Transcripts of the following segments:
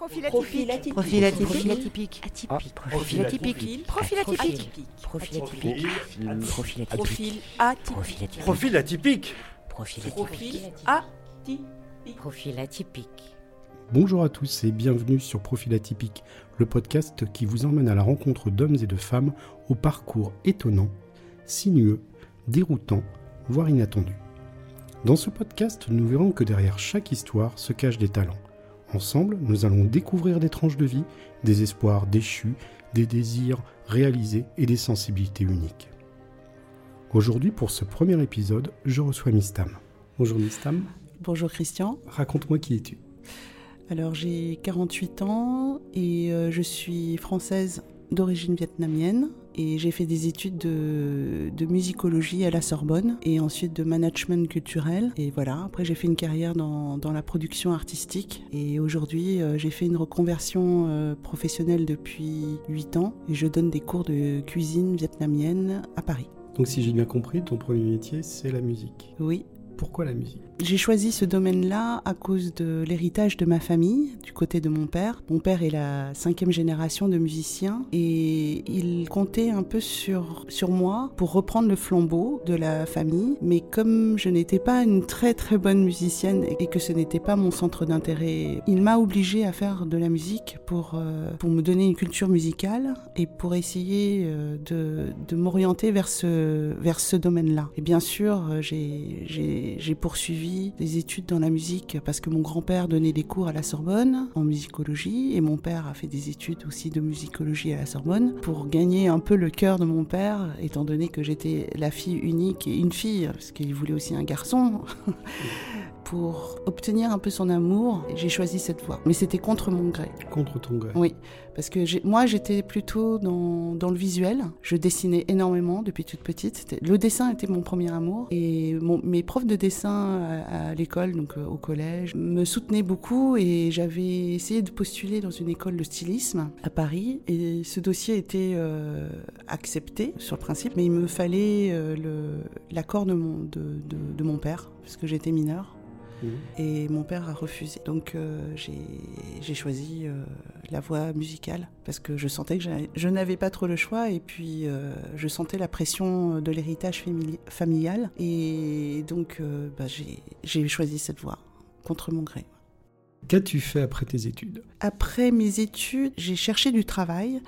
Profil atypique. Profil atypique. Atypique. Profil atypique. Profil atypique. Profil atypique. Profil atypique. Profil atypique. Profil atypique. Profil atypique. Profil Profil atypique. atypique. Profil atypique. Bonjour à tous et bienvenue sur Profil Atypique, le podcast qui vous emmène à la rencontre d'hommes et de femmes au parcours étonnant, sinueux, déroutant, voire inattendu. Dans ce podcast, nous verrons que derrière chaque histoire se cachent des talents. Ensemble, nous allons découvrir des tranches de vie, des espoirs déchus, des désirs réalisés et des sensibilités uniques. Aujourd'hui, pour ce premier épisode, je reçois Mistam. Bonjour Mistam, Bonjour Christian. raconte-moi qui es-tu Alors j'ai 48 ans et euh, je suis française d'origine vietnamienne et j'ai fait des études de, de musicologie à la Sorbonne et ensuite de management culturel. Et voilà, après j'ai fait une carrière dans, dans la production artistique et aujourd'hui euh, j'ai fait une reconversion euh, professionnelle depuis 8 ans et je donne des cours de cuisine vietnamienne à Paris. Donc si j'ai bien compris, ton premier métier, c'est la musique. Oui, Pourquoi la musique? J'ai choisi ce domaine-là à cause de l'héritage de ma famille, du côté de mon père. Mon père est la cinquième génération de musiciens et il comptait un peu sur, sur moi pour reprendre le flambeau de la famille. Mais comme je n'étais pas une très très bonne musicienne et que ce n'était pas mon centre d'intérêt, il m'a obligée à faire de la musique pour, euh, pour me donner une culture musicale et pour essayer euh, de, de m'orienter vers ce, vers ce domaine-là. Et bien sûr, euh, j'ai- j'ai des études dans la musique parce que mon grand-père donnait des cours à la Sorbonne en musicologie et mon père a fait des études aussi de musicologie à la Sorbonne pour gagner un peu le cœur de mon père, étant donné que j'étais la fille unique et une fille, parce qu'il voulait aussi un garçon. Pour obtenir un peu son amour, j'ai choisi cette voie. Mais c'était contre mon gré. Contre ton gré. Oui, parce que moi j'étais plutôt dans, dans le visuel. Je dessinais énormément depuis toute petite. Le dessin était mon premier amour. Et mon- mes profs de dessin à, à l'école, donc euh, au collège, me soutenaient beaucoup et j'avais essayé de postuler dans une école de stylisme à Paris. Et ce dossier était euh, accepté sur le principe, mais il me fallait euh, l'accord de mon, de, de- de mon père, parce que j'étais mineure. Mhm. Et mon père a refusé. Donc euh, j'ai choisi euh, la voie musicale parce que je sentais que je n'avais pas trop le choix et puis euh, je sentais la pression de l'héritage famili- familial. Et donc bah, j'ai choisi cette voie contre mon gré. Qu'as-tu fait après tes études? Après mes études, j'ai cherché du travail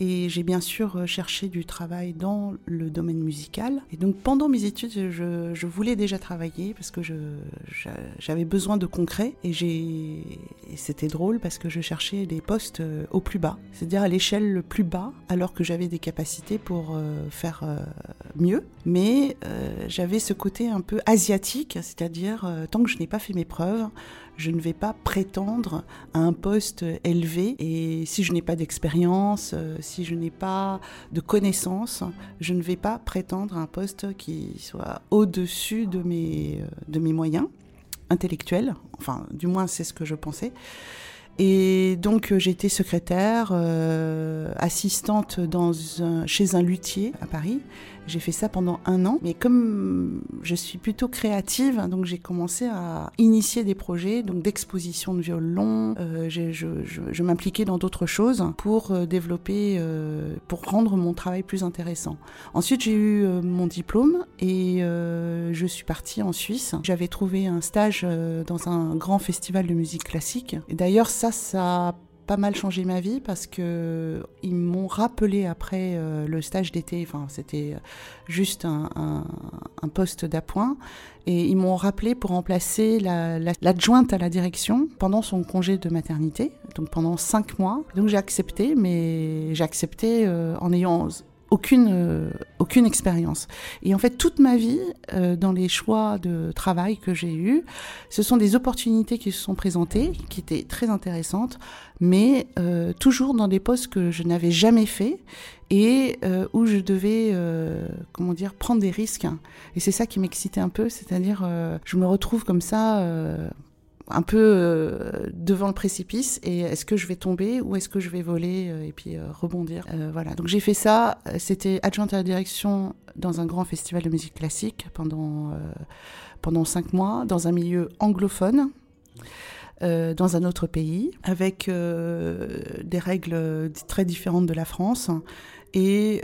et j'ai bien sûr cherché du travail dans le domaine musical. Et donc pendant mes études, je, voulais déjà travailler parce que j'avais besoin de concret et c'était drôle parce que je cherchais des postes euh, au plus bas, c'est-à-dire à l'échelle le plus bas, alors que j'avais des capacités pour euh, faire euh, mieux. Mais j'avais ce côté un peu asiatique, c'est-à-dire tant que je n'ai pas fait mes preuves, je ne vais pas prétendre à un poste élevé et si je n'ai pas d'expérience, euh, si je n'ai pas de connaissances, je ne vais pas prétendre à un poste qui soit au-dessus de mes, euh, de moyens intellectuels. Enfin, du moins, c'est ce que je pensais. Et donc euh, été secrétaire, assistante chez un luthier à Paris. J'ai fait ça pendant un an. Mais comme je suis plutôt créative, hein, donc j'ai commencé à initier des projets, donc d'exposition de violon. Euh, je m'impliquais dans d'autres choses pour euh, développer, euh, pour rendre mon travail plus intéressant. Ensuite, j'ai eu mon diplôme et je suis partie en Suisse. J'avais trouvé un stage dans un grand festival de musique classique. Et d'ailleurs, ça, ça a pas mal changé ma vie parce que ils m'ont rappelé après euh, le stage d'été. Enfin, c'était juste un, poste d'appoint. Et ils m'ont rappelé pour remplacer la- la- l'adjointe à la direction pendant son congé de maternité, donc pendant cinq mois. Donc j'ai accepté, mais j'ai accepté euh, en ayant aucune, euh, aucune expérience. Et en fait, toute ma vie, euh, dans les choix de travail que j'ai eus, ce sont des opportunités qui se sont présentées, qui étaient très intéressantes, mais euh, toujours dans des postes que je n'avais jamais fait et euh, où je devais, euh, comment dire, prendre des risques. Et c'est ça qui m'excitait un peu, c'est-à-dire, euh, je me retrouve comme ça. Un peu euh, devant le précipice et est-ce que je vais tomber ou est-ce que je vais voler euh, et puis euh, rebondir voilà donc j'ai fait ça c'était adjointe à la direction dans un grand festival de musique classique pendant pendant cinq mois dans un milieu anglophone dans un autre pays, avec des règles très différentes de la France. Et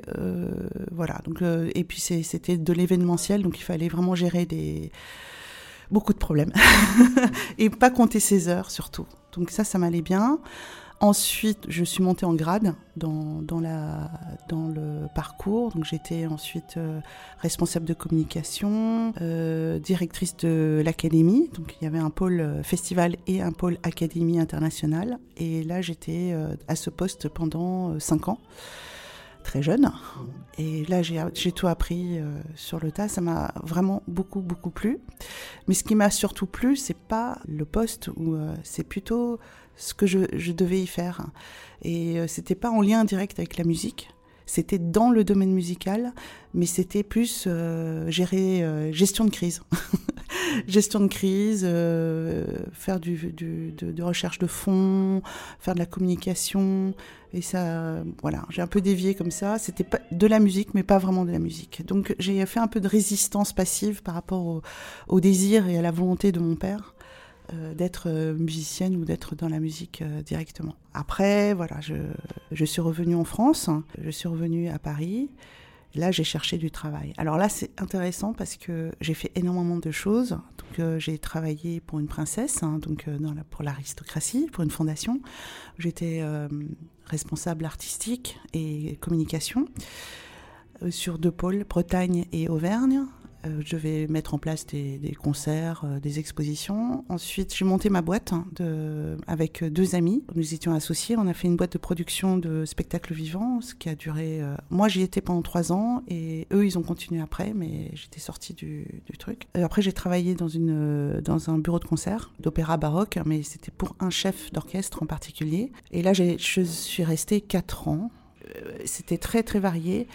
voilà. Donc, et puis c'était de l'événementiel, donc il fallait vraiment gérer des beaucoup de problèmes et pas compter ses heures surtout. Donc ça, ça m'allait bien. Ensuite, je suis montée en grade dans, dans, le parcours. Donc, j'étais ensuite euh, responsable de communication, euh, directrice de l'académie. Donc, il y avait un pôle euh, festival et un pôle académie internationale. Et là, j'étais à ce poste pendant cinq ans, très jeune. Et là, j'ai tout appris euh, sur le tas. Ça m'a vraiment beaucoup, beaucoup plu. Mais ce qui m'a surtout plu, c'est pas le poste, euh, c'est plutôt ce que je, devais y faire. Et euh, c'était pas en lien direct avec la musique. C'était dans le domaine musical, mais c'était plus euh, gérer gestion de crise. gestion de crise, euh, faire du, du- de, de recherche de fonds, faire de la communication. Et ça, voilà, j'ai un peu dévié comme ça. C'était pas de la musique, mais pas vraiment de la musique. Donc j'ai fait un peu de résistance passive par rapport au, au désir et à la volonté de mon père euh, d'être euh, musicienne ou d'être dans la musique euh, directement. Après, voilà, je, je suis revenue en France, je suis revenue à Paris. Là, j'ai cherché du travail. Alors là, c'est intéressant parce que j'ai fait énormément de choses. Donc, euh, j'ai travaillé pour une princesse, hein, donc euh, pour l'aristocratie, pour une fondation. J'étais euh, responsable artistique et communication sur deux pôles, Bretagne et Auvergne. Euh, je devais mettre en place des, concerts, euh, des expositions. Ensuite, j'ai monté ma boîte hein, avec deux amis. Nous étions associés. On a fait une boîte de production de spectacles vivants, ce qui a duré. euh, moi, j'y étais pendant trois ans et eux, ils ont continué après, mais j'étais sortie du, truc. Après, j'ai travaillé dans, une, dans un bureau de concert d'opéra baroque, mais c'était pour un chef d'orchestre en particulier. Et là, je suis restée quatre ans. C'était très, très varié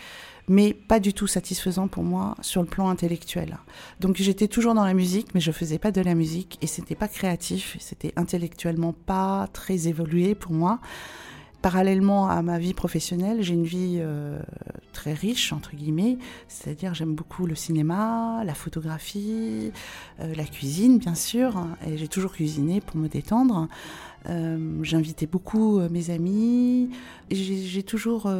mais pas du tout satisfaisant pour moi sur le plan intellectuel. Donc j'étais toujours dans la musique, mais je faisais pas de la musique et c'était pas créatif, c'était intellectuellement pas très évolué pour moi. Parallèlement à ma vie professionnelle, j'ai une vie euh, très riche, entre guillemets, c'est-à-dire j'aime beaucoup le cinéma, la photographie, euh, la cuisine, bien sûr, et j'ai toujours cuisiné pour me détendre. Euh, J'invitais beaucoup euh, mes amis, j'ai j'ai toujours...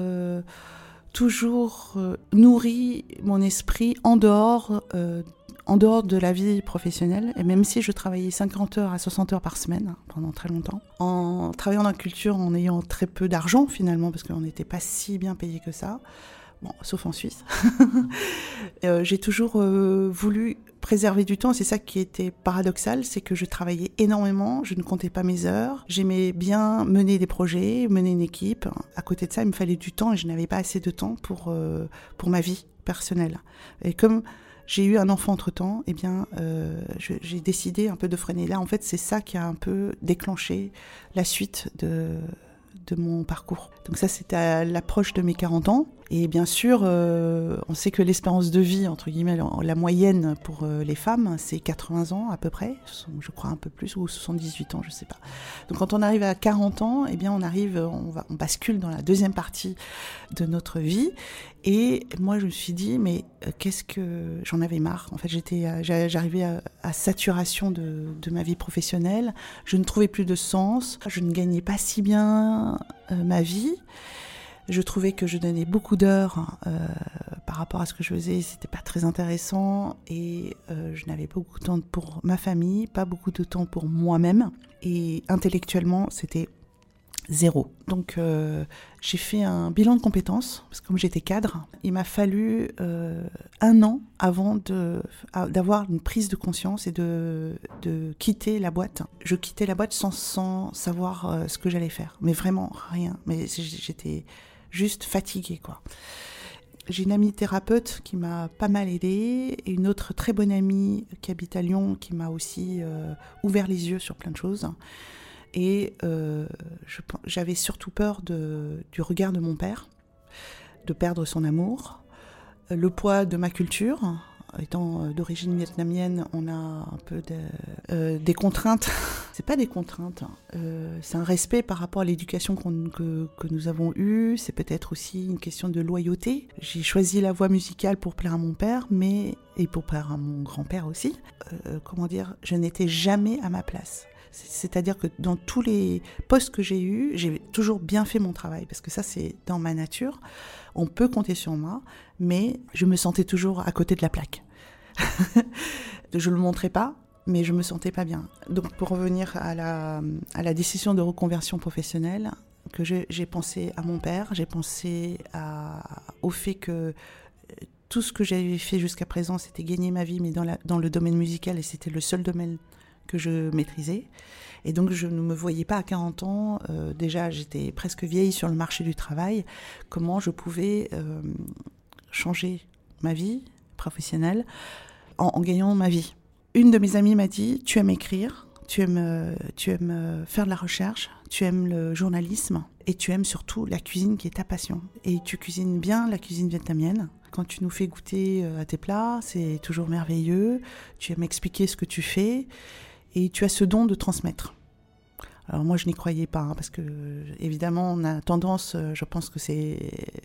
toujours euh, nourri mon esprit en dehors, euh, en dehors de la vie professionnelle. Et même si je travaillais 50 heures à 60 heures par semaine hein, pendant très longtemps, en travaillant dans la culture, en ayant très peu d'argent finalement, parce qu'on n'était pas si bien payé que ça, bon, sauf en Suisse, euh, j'ai toujours voulu préserver du temps. C'est ça qui était paradoxal, c'est que je travaillais énormément, je ne comptais pas mes heures, j'aimais bien mener des projets, mener une équipe. À côté de ça, il me fallait du temps et je n'avais pas assez de temps pour, euh, pour ma vie personnelle. Et comme j'ai eu un enfant entre-temps, eh bien, euh, j'ai décidé un peu de freiner. Là, en fait, c'est ça qui a un peu déclenché la suite de, de mon parcours. Donc ça, c'était à l'approche de mes 40 ans. Et bien sûr, euh, on sait que l'espérance de vie, entre guillemets, la- moyenne pour euh, les femmes, c'est 80 ans à peu près, je crois un peu plus, ou 78 ans, je sais pas. Donc quand on arrive à 40 ans, eh bien on arrive, on, bascule dans la deuxième partie de notre vie. Et moi, je me suis dit, mais euh, qu'est-ce que j'en avais marre? En fait, j'arrivais à, saturation de, ma vie professionnelle. Je ne trouvais plus de sens. Je ne gagnais pas si bien ma vie. Je trouvais que je donnais beaucoup d'heures euh, par rapport à ce que je faisais, c'était pas très intéressant et euh, je n'avais pas beaucoup de temps pour ma famille, pas beaucoup de temps pour moi-même et intellectuellement c'était zéro. Donc euh, j'ai fait un bilan de compétences parce que comme j'étais cadre, il m'a fallu un an avant d'avoir une prise de conscience et de, quitter la boîte. Je quittais la boîte sans, savoir ce que j'allais faire, mais vraiment rien. Mais j'étais juste fatiguée quoi. J'ai une amie thérapeute qui m'a pas mal aidée et une autre très bonne amie qui habite à Lyon qui m'a aussi euh, ouvert les yeux sur plein de choses. Et euh, j'avais surtout peur de, du regard de mon père, de perdre son amour, le poids de ma culture. Étant euh, d'origine vietnamienne, on a un peu de- euh, des contraintes C'est pas des contraintes. hein. Euh, c'est un respect par rapport à l'éducation que, que nous avons eue. C'est peut-être aussi une question de loyauté. J'ai choisi la voie musicale pour plaire à mon père, mais et pour plaire à mon grand-père aussi. Euh, comment dire Je n'étais jamais à ma place. C'est- C'est-à-dire que dans tous les postes que j'ai eus, j'ai toujours bien fait mon travail parce que ça, c'est dans ma nature. On peut compter sur moi, mais je me sentais toujours à côté de la plaque. je le montrais pas, mais je me sentais pas bien. Donc pour revenir à la, décision de reconversion professionnelle, que j'ai pensé à mon père, j'ai pensé au fait que euh, tout ce que j'avais fait jusqu'à présent, c'était gagner ma vie, mais dans le domaine musical, et c'était le seul domaine que je maîtrisais. Et donc je ne me voyais pas à 40 ans, euh, déjà j'étais presque vieille sur le marché du travail, comment je pouvais euh, changer ma vie professionnelle en, en gagnant ma vie. Une de mes amies m'a dit, tu aimes écrire, tu aimes, euh, tu aimes euh, faire de la recherche, tu aimes le journalisme et tu aimes surtout la cuisine qui est ta passion. Et tu cuisines bien la cuisine vietnamienne. Quand tu nous fais goûter euh, à tes plats, c'est toujours merveilleux. Tu aimes expliquer ce que tu fais et tu as ce don de transmettre. Alors moi, je n'y croyais pas, hein, parce que évidemment, on a tendance, euh, je pense que c'est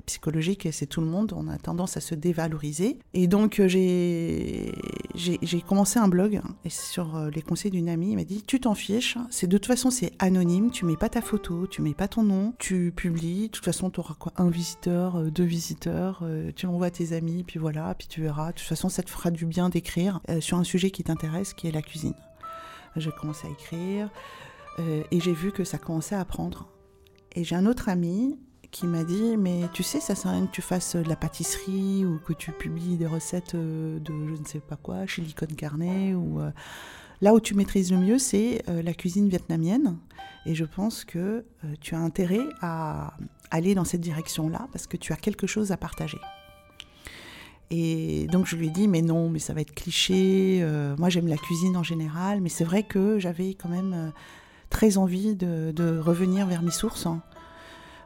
psychologique et c'est tout le monde, on a tendance à se dévaloriser. Et donc, euh, j'ai commencé un blog, hein, et sur euh, les conseils d'une amie, il m'a dit, tu t'en fiches, c'est de toute façon, c'est anonyme, tu mets pas ta photo, tu mets pas ton nom, tu publies, de toute façon, tu auras quoi, un visiteur, deux visiteurs, tu l'envoies à tes amis, puis voilà, puis tu verras. De toute façon, ça te fera du bien d'écrire sur un sujet qui t'intéresse, qui est la cuisine. J'ai commencé à écrire. Euh, et j'ai vu que ça commençait à prendre. Et j'ai un autre ami qui m'a dit Mais tu sais, ça sert à rien que tu fasses de la pâtisserie ou que tu publies des recettes euh, de je ne sais pas quoi, chili con carne. Ou, euh, Là où tu maîtrises le mieux, c'est euh, la cuisine vietnamienne. Et je pense que euh, tu as intérêt à aller dans cette direction-là parce que tu as quelque chose à partager. Et donc je lui ai dit, mais non, mais ça va être cliché. euh, moi j'aime la cuisine en général, mais c'est vrai que j'avais quand même euh, très envie de, revenir vers mes sources, hein,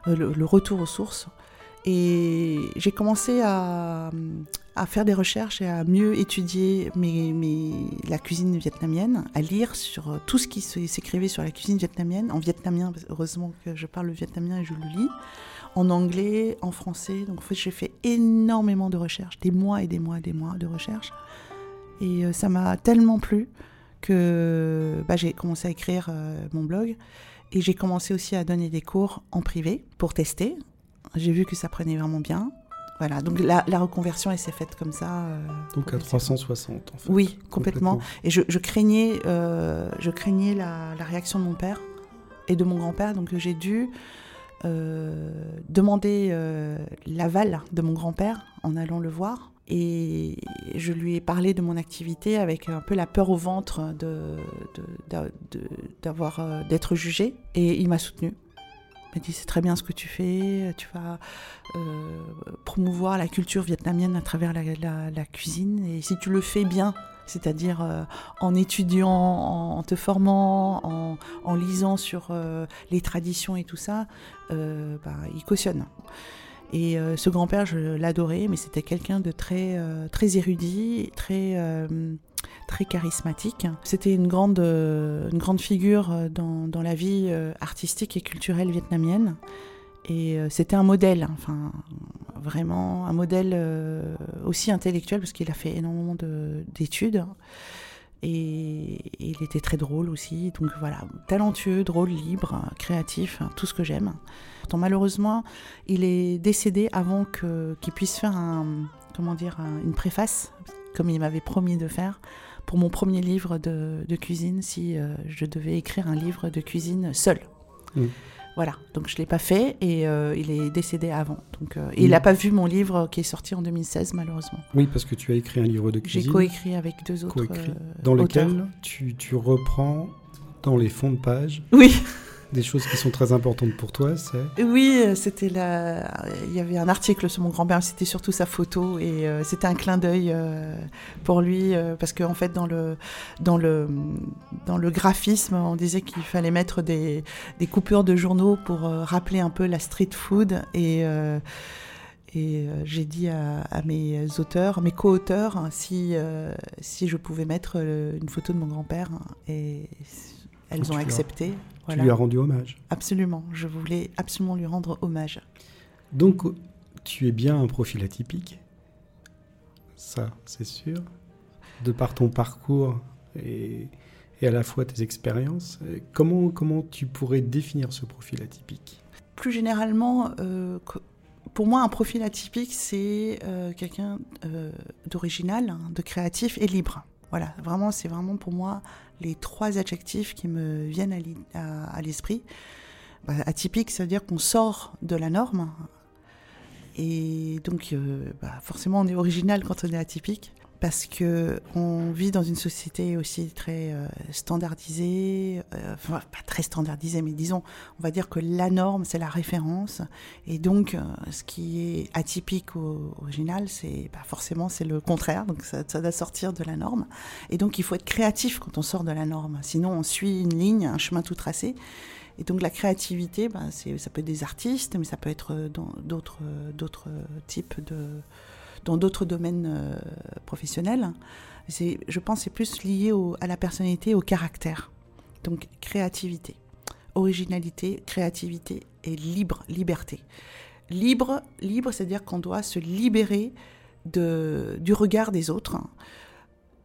euh, le, retour aux sources. Et j'ai commencé à, faire des recherches et à mieux étudier la cuisine vietnamienne, à lire sur tout ce qui s'écrivait sur la cuisine vietnamienne, en vietnamien, heureusement que je parle le vietnamien et je le lis, en anglais, en français. Donc en fait, j'ai fait énormément de recherches, des mois et des mois et des mois de recherches. Et euh, ça m'a tellement plu que bah, j'ai commencé à écrire euh, mon blog. Et j'ai commencé aussi à donner des cours en privé pour tester. J'ai vu que ça prenait vraiment bien. Voilà, donc la, la reconversion, elle s'est faite comme ça. euh, Donc à 360 en fait. oui, complètement. Et je, je craignais, euh, je craignais la, la réaction de mon père et de mon grand-père, donc j'ai dû euh, demander euh, l'aval de mon grand-père en allant le voir. Et je lui ai parlé de mon activité avec un peu la peur au ventre d'avoir, euh, d'être jugé. Et il m'a soutenu. Il m'a dit c'est très bien ce que tu fais, tu vas euh, promouvoir la culture vietnamienne à travers la, cuisine. Et si tu le fais bien, c'est-à-dire euh, en étudiant, en, te formant, en, lisant sur les traditions et tout ça, bah, il cautionne. Et euh, ce grand-père, je l'adorais, mais c'était quelqu'un de très, euh, très érudit, très, euh, très charismatique. C'était une grande, une grande figure dans, dans la vie artistique et culturelle vietnamienne. Et c'était un modèle, enfin, vraiment un modèle aussi intellectuel, parce qu'il a fait énormément de- d'études. Et il était très drôle aussi. Donc voilà, talentueux, drôle, libre, créatif, tout ce que j'aime. Malheureusement, il est décédé avant qu'il puisse faire comment dire, un- une préface, comme il m'avait promis de faire, pour mon premier livre de, cuisine, si euh, je devais écrire un livre de cuisine seul. Mm. Voilà, donc je ne l'ai pas fait et euh, il est décédé avant. Donc, euh, et il n'a pas vu mon livre qui est sorti en 2016, malheureusement. Oui, parce que tu as écrit un livre de J'ai cuisine coécrit avec deux autres euh, dans auteurs. lequel tu, tu reprends dans les fonds de page Oui, des choses qui sont très importantes pour toi. C'est oui, c'était la. Il y avait un article sur mon grand-père, c'était surtout sa photo et euh, c'était un clin d'œil euh, pour lui euh, parce qu'en fait dans le dans le dans le graphisme, on disait qu'il fallait mettre des, des coupures de journaux pour rappeler un peu la street food et j'ai dit à, mes auteurs, mes co-auteurs, hein, si, si je pouvais mettre une photo de mon grand-père. hein, Et elles Donc ont tu accepté. Tu Voilà. lui as rendu hommage. Absolument, je voulais absolument lui rendre hommage. Donc, tu es bien un profil atypique. Ça, c'est sûr. De par ton parcours et, et à la fois tes expériences, euh, comment, comment tu pourrais définir ce profil atypique? Plus généralement, euh, pour moi, un profil atypique, c'est euh, quelqu'un euh, d'original, hein, de créatif et libre. Voilà, vraiment, c'est vraiment pour moi les trois adjectifs qui me viennent à l'esprit. Bah, atypique, ça veut dire qu'on sort de la norme. Et donc, euh, bah, forcément, on est original quand on est atypique. Parce que on vit dans une société aussi très euh, standardisée, euh, enfin pas très standardisée, mais disons, on va dire que la norme c'est la référence, et donc euh, ce qui est atypique ou original, c'est bah, forcément c'est le contraire, donc ça, ça doit sortir de la norme, et donc il faut être créatif quand on sort de la norme, sinon on suit une ligne, un chemin tout tracé, et donc la créativité, bah, ça peut être des artistes, mais ça peut être d'autres types de, dans d'autres domaines euh, professionnels. C'est, je pense, c'est plus lié à la personnalité, au caractère. Donc créativité, originalité, créativité et libre, liberté. Libre, libre, c'est-à-dire qu'on doit se libérer du regard des autres,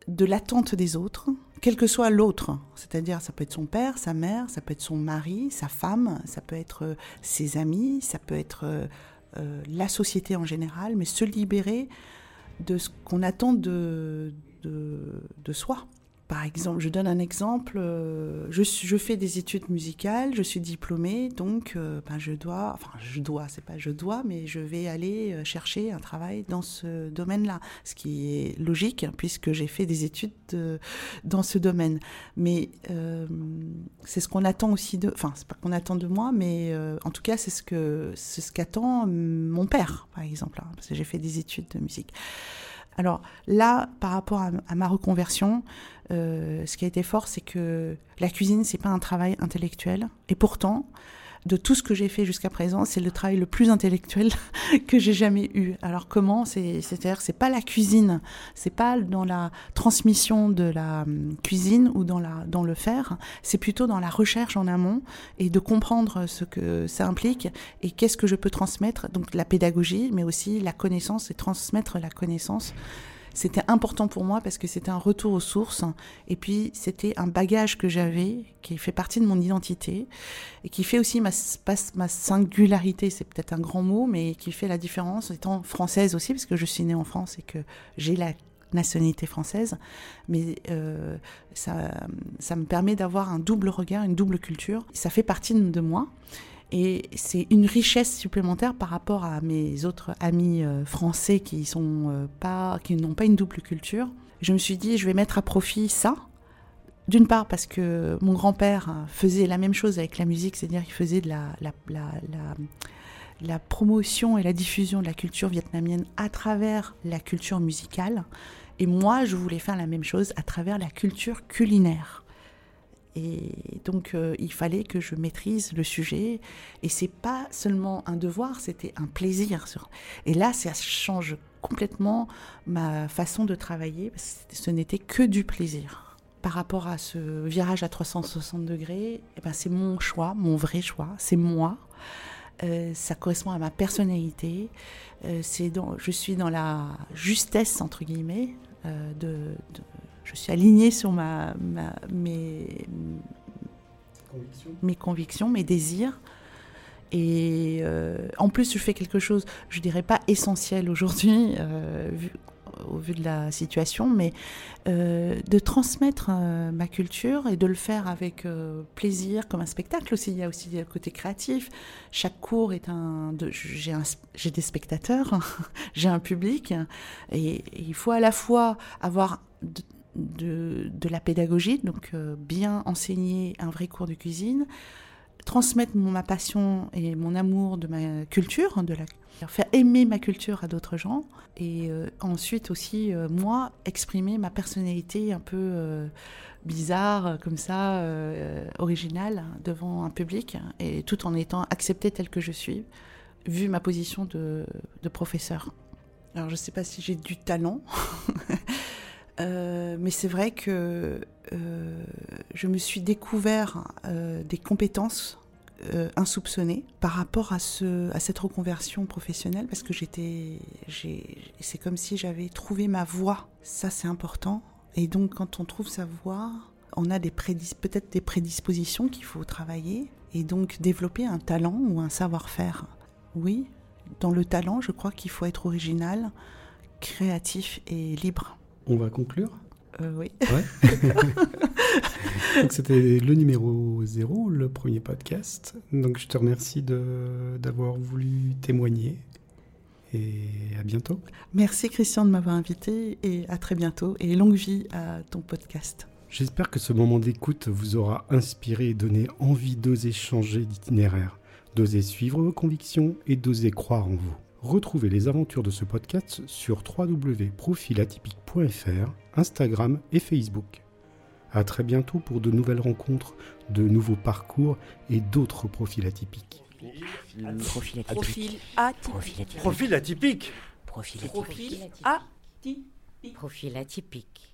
de l'attente des autres, quel que soit l'autre. C'est-à-dire, ça peut être son père, sa mère, ça peut être son mari, sa femme, ça peut être euh, ses amis, ça peut être euh, la société en général, mais se libérer de ce qu'on attend de, de soi. Par exemple, je donne un exemple, euh, je, fais des études musicales, je suis diplômée, donc euh, ben, je dois, enfin je dois, c'est pas je dois, mais je vais aller euh, chercher un travail dans ce domaine-là, ce qui est logique puisque j'ai fait des études de- dans ce domaine. Mais c'est ce qu'on attend aussi de, enfin c'est pas qu'on attend de moi, mais en tout cas c'est ce que c'est ce qu'attend mon père, par exemple, hein, parce que j'ai fait des études de musique. Alors là, par rapport à ma reconversion, euh, ce qui a été fort, c'est que la cuisine, c'est pas un travail intellectuel. Et pourtant, de tout ce que j'ai fait jusqu'à présent, c'est le travail le plus intellectuel que j'ai jamais eu. Alors comment C'est c'est-à-dire, c'est pas la cuisine, c'est pas dans la transmission de la hum, cuisine ou dans la dans le faire. C'est plutôt dans la recherche en amont et de comprendre ce que ça implique et qu'est-ce que je peux transmettre. Donc la pédagogie, mais aussi la connaissance et transmettre la connaissance. C'était important pour moi parce que c'était un retour aux sources. Et puis c'était un bagage que j'avais qui fait partie de mon identité et qui fait aussi ma, ma singularité, c'est peut-être un grand mot, mais qui fait la différence étant française aussi parce que je suis née en France et que j'ai la nationalité française, mais euh, ça, ça me permet d'avoir un double regard, une double culture. Ça fait partie de moi et c'est une richesse supplémentaire par rapport à mes autres amis euh, français euh, qui n'ont pas une double culture. Je me suis dit, je vais mettre à profit ça. D'une part parce que mon grand-père faisait la même chose avec la musique, c'est-à-dire qu'il faisait de la promotion et la diffusion de la culture vietnamienne à travers la culture musicale. Et moi, je voulais faire la même chose à travers la culture culinaire. Et donc, euh, il fallait que je maîtrise le sujet. Et c'est pas seulement un devoir, c'était un plaisir. Et là, ça change complètement ma façon de travailler. Ce n'était que du plaisir. Par rapport à ce virage à 360 degrés, eh ben, c'est mon choix, mon vrai choix. C'est moi. Euh, ça correspond à ma personnalité. Euh, dans, je suis dans la justesse entre guillemets de- je suis alignée sur ma, ma- mes, mes convictions, mes désirs. Et euh, en plus, je fais quelque chose, je dirais pas essentiel aujourd'hui, euh, vu- au vu de la situation, mais euh, de transmettre ma culture et de le faire avec plaisir, comme un spectacle aussi. Il y a aussi le côté créatif. Chaque cours est un. de- J'ai un- j'ai des spectateurs, j'ai un public, et, et il faut à la fois avoir de, de, la pédagogie, donc euh, bien enseigner un vrai cours de cuisine, transmettre ma passion et mon amour de ma culture, de la, faire aimer ma culture à d'autres gens, et euh, ensuite aussi, euh, moi, exprimer ma personnalité un peu bizarre, comme ça, originale, devant un public, et tout en étant acceptée telle que je suis, vu ma position de, de professeur. Alors, je ne sais pas si j'ai du talent. Euh, mais c'est vrai que euh, je me suis découvert euh, des compétences insoupçonnées par rapport à, ce, à cette reconversion professionnelle parce que c'est comme si j'avais trouvé ma voie. Ça, c'est important. Et donc, quand on trouve sa voie, on a peut-être des prédispositions qu'il faut travailler et donc développer un talent ou un savoir-faire. Oui, dans le talent, je crois qu'il faut être original, créatif et libre. On va conclure Euh, oui. Donc c'était le numéro 0, le premier podcast. Donc je te remercie de- d'avoir voulu témoigner. Et à bientôt. Merci Christian de m'avoir invité et à très bientôt et longue vie à ton podcast. J'espère que ce moment d'écoute vous aura inspiré et donné envie d'oser changer d'itinéraire, d'oser suivre vos convictions et d'oser croire en vous. Retrouvez les aventures de ce podcast sur www.profilatypique.fr, Instagram et Facebook. À très bientôt pour de nouvelles rencontres, de nouveaux parcours et d'autres profils atypiques. Profil atypique. Profil atypique. Profil atypique. Profil atypique. Profil Profil atypique. atypique. Profil atypique.